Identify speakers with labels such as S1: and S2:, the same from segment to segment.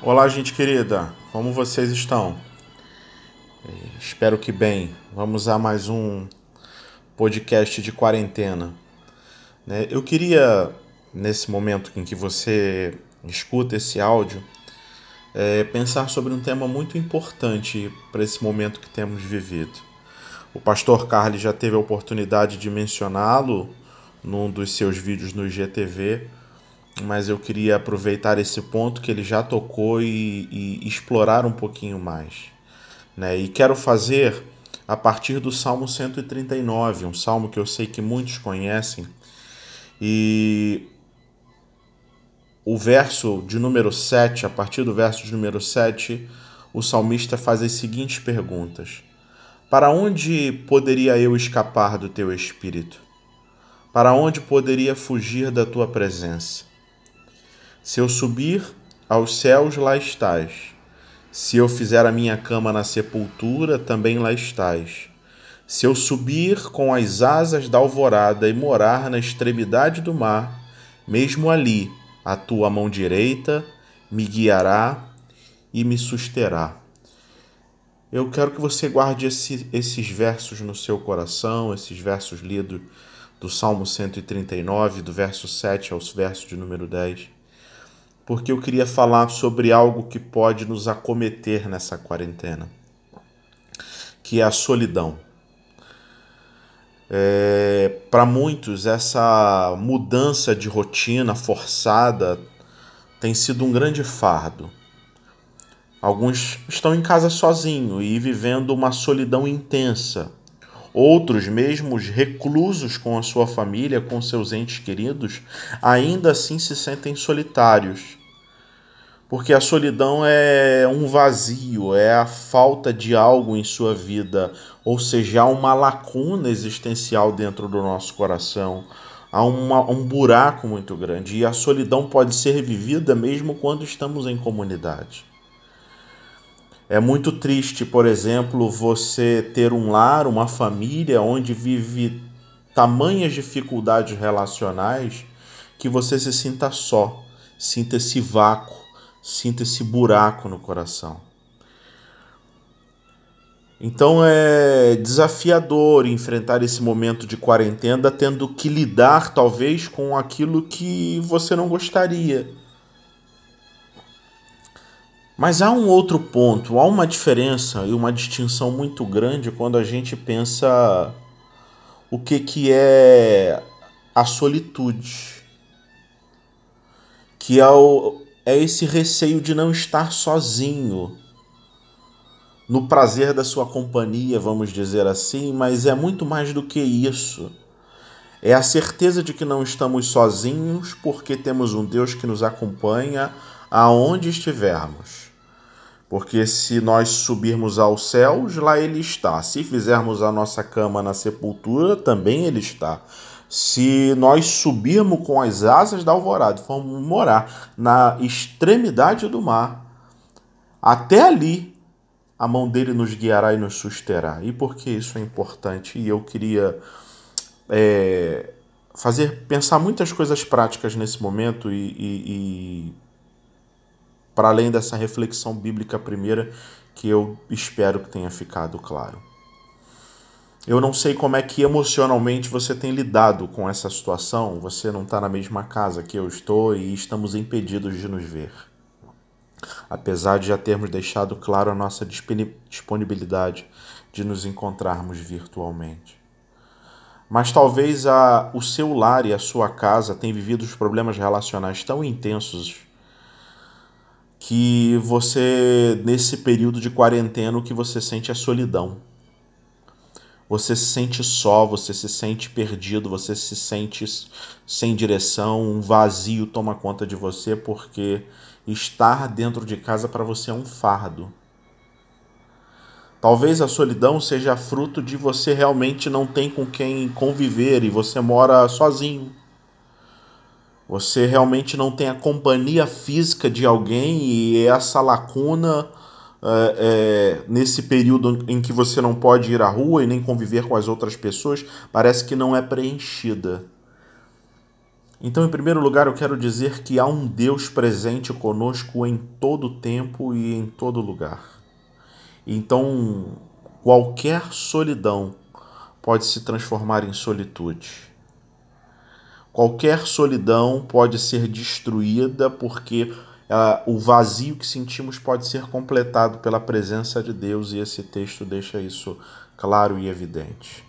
S1: Olá, gente querida, como vocês estão? É, espero que bem. Vamos a mais um podcast de quarentena. Né? Eu queria, nesse momento em que você escuta esse áudio, é, pensar sobre um tema muito importante para esse momento que temos vivido. O pastor Carlos já teve a oportunidade de mencioná-lo num dos seus vídeos no IGTV mas eu queria aproveitar esse ponto que ele já tocou e, e explorar um pouquinho mais. Né? E quero fazer a partir do Salmo 139, um salmo que eu sei que muitos conhecem. E o verso de número 7, a partir do verso de número 7, o salmista faz as seguintes perguntas: Para onde poderia eu escapar do teu espírito? Para onde poderia fugir da tua presença? Se eu subir aos céus, lá estás. Se eu fizer a minha cama na sepultura, também lá estás. Se eu subir com as asas da alvorada e morar na extremidade do mar, mesmo ali a tua mão direita me guiará e me susterá. Eu quero que você guarde esse, esses versos no seu coração, esses versos lidos do Salmo 139, do verso 7 ao verso de número 10 porque eu queria falar sobre algo que pode nos acometer nessa quarentena, que é a solidão. É, Para muitos, essa mudança de rotina forçada tem sido um grande fardo. Alguns estão em casa sozinhos e vivendo uma solidão intensa. Outros, mesmo reclusos com a sua família, com seus entes queridos, ainda assim se sentem solitários porque a solidão é um vazio, é a falta de algo em sua vida, ou seja, há uma lacuna existencial dentro do nosso coração, há uma, um buraco muito grande. E a solidão pode ser vivida mesmo quando estamos em comunidade. É muito triste, por exemplo, você ter um lar, uma família onde vive tamanhas dificuldades relacionais que você se sinta só, sinta esse vácuo sinta esse buraco no coração. Então é desafiador enfrentar esse momento de quarentena tendo que lidar talvez com aquilo que você não gostaria. Mas há um outro ponto, há uma diferença e uma distinção muito grande quando a gente pensa o que, que é a solitude, que é o, é esse receio de não estar sozinho no prazer da sua companhia, vamos dizer assim, mas é muito mais do que isso. É a certeza de que não estamos sozinhos porque temos um Deus que nos acompanha aonde estivermos. Porque se nós subirmos aos céus, lá Ele está. Se fizermos a nossa cama na sepultura, também Ele está. Se nós subirmos com as asas da alvorada formos morar na extremidade do mar, até ali a mão dele nos guiará e nos susterá. E por que isso é importante? E eu queria é, fazer pensar muitas coisas práticas nesse momento e, e, e para além dessa reflexão bíblica primeira que eu espero que tenha ficado claro. Eu não sei como é que emocionalmente você tem lidado com essa situação. Você não está na mesma casa que eu estou e estamos impedidos de nos ver. Apesar de já termos deixado claro a nossa disponibilidade de nos encontrarmos virtualmente. Mas talvez a, o seu lar e a sua casa tenham vivido os problemas relacionais tão intensos que você, nesse período de quarentena, o que você sente é solidão você se sente só, você se sente perdido, você se sente sem direção, um vazio toma conta de você porque estar dentro de casa para você é um fardo. Talvez a solidão seja fruto de você realmente não ter com quem conviver e você mora sozinho. Você realmente não tem a companhia física de alguém e essa lacuna é, é, nesse período em que você não pode ir à rua e nem conviver com as outras pessoas, parece que não é preenchida. Então, em primeiro lugar, eu quero dizer que há um Deus presente conosco em todo tempo e em todo lugar. Então, qualquer solidão pode se transformar em solitude. Qualquer solidão pode ser destruída porque uh, o vazio que sentimos pode ser completado pela presença de Deus e esse texto deixa isso claro e evidente.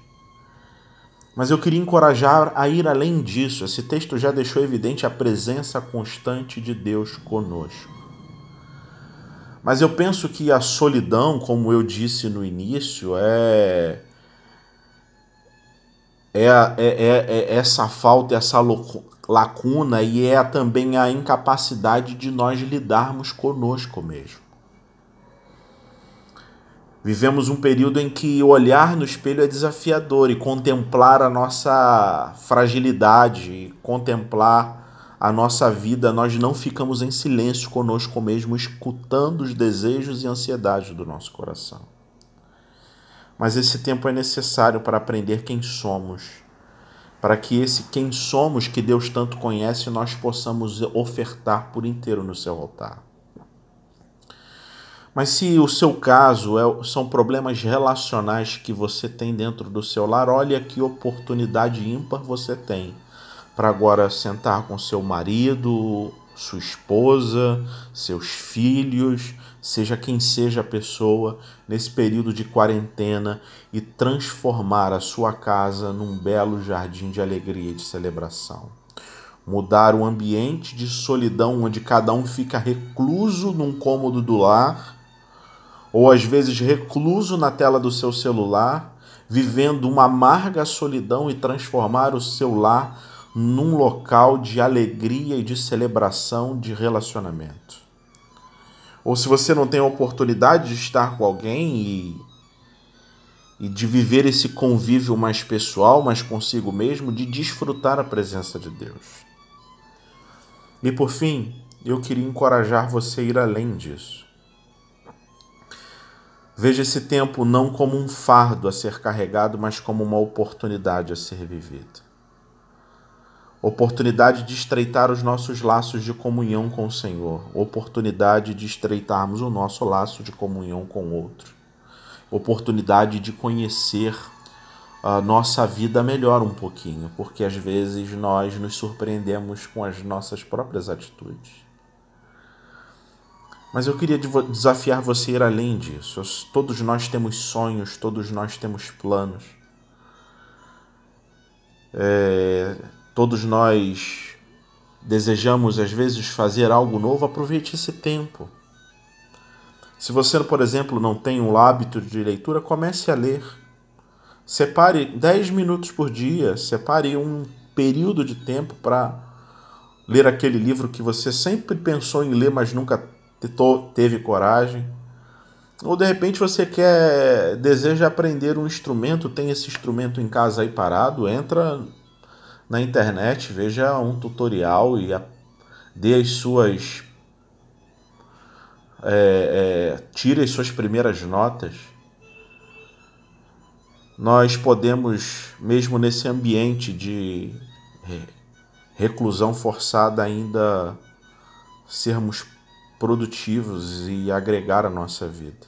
S1: Mas eu queria encorajar a ir além disso. Esse texto já deixou evidente a presença constante de Deus conosco. Mas eu penso que a solidão, como eu disse no início, é é, é, é, é essa falta, essa lacuna e é também a incapacidade de nós lidarmos conosco mesmo. Vivemos um período em que olhar no espelho é desafiador e contemplar a nossa fragilidade, contemplar a nossa vida, nós não ficamos em silêncio conosco mesmo, escutando os desejos e ansiedades do nosso coração. Mas esse tempo é necessário para aprender quem somos, para que esse quem somos, que Deus tanto conhece, nós possamos ofertar por inteiro no seu altar. Mas se o seu caso é, são problemas relacionais que você tem dentro do seu lar, olha que oportunidade ímpar você tem para agora sentar com seu marido, sua esposa, seus filhos, seja quem seja a pessoa, nesse período de quarentena e transformar a sua casa num belo jardim de alegria e de celebração. Mudar o ambiente de solidão onde cada um fica recluso num cômodo do lar ou às vezes recluso na tela do seu celular, vivendo uma amarga solidão e transformar o seu lar num local de alegria e de celebração de relacionamento. Ou se você não tem a oportunidade de estar com alguém e, e de viver esse convívio mais pessoal, mais consigo mesmo, de desfrutar a presença de Deus. E por fim, eu queria encorajar você a ir além disso. Veja esse tempo não como um fardo a ser carregado, mas como uma oportunidade a ser vivida. Oportunidade de estreitar os nossos laços de comunhão com o Senhor, oportunidade de estreitarmos o nosso laço de comunhão com o outro, oportunidade de conhecer a nossa vida melhor um pouquinho, porque às vezes nós nos surpreendemos com as nossas próprias atitudes. Mas eu queria desafiar você a ir além disso. Todos nós temos sonhos, todos nós temos planos. É, todos nós desejamos, às vezes, fazer algo novo. Aproveite esse tempo. Se você, por exemplo, não tem um hábito de leitura, comece a ler. Separe 10 minutos por dia, separe um período de tempo para ler aquele livro que você sempre pensou em ler, mas nunca teve coragem. Ou de repente você quer, deseja aprender um instrumento, tem esse instrumento em casa aí parado, entra na internet, veja um tutorial e a, dê as suas. É, é, tire as suas primeiras notas. Nós podemos, mesmo nesse ambiente de reclusão forçada, ainda sermos produtivos e agregar a nossa vida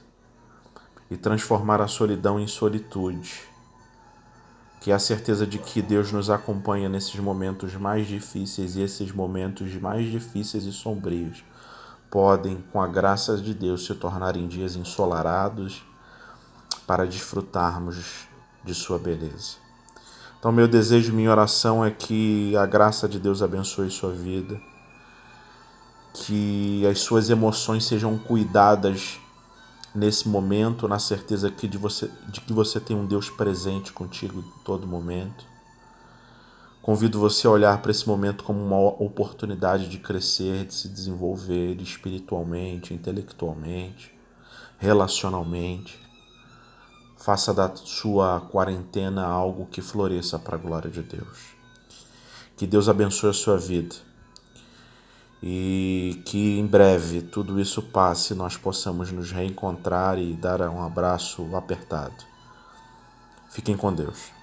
S1: e transformar a solidão em solitude. Que a certeza de que Deus nos acompanha nesses momentos mais difíceis e esses momentos mais difíceis e sombrios podem, com a graça de Deus, se tornarem dias ensolarados para desfrutarmos de Sua beleza. Então, meu desejo, minha oração é que a graça de Deus abençoe sua vida que as suas emoções sejam cuidadas nesse momento, na certeza que de, você, de que você tem um Deus presente contigo em todo momento. Convido você a olhar para esse momento como uma oportunidade de crescer, de se desenvolver espiritualmente, intelectualmente, relacionalmente. Faça da sua quarentena algo que floresça para a glória de Deus. Que Deus abençoe a sua vida e que em breve tudo isso passe e nós possamos nos reencontrar e dar um abraço apertado. Fiquem com Deus.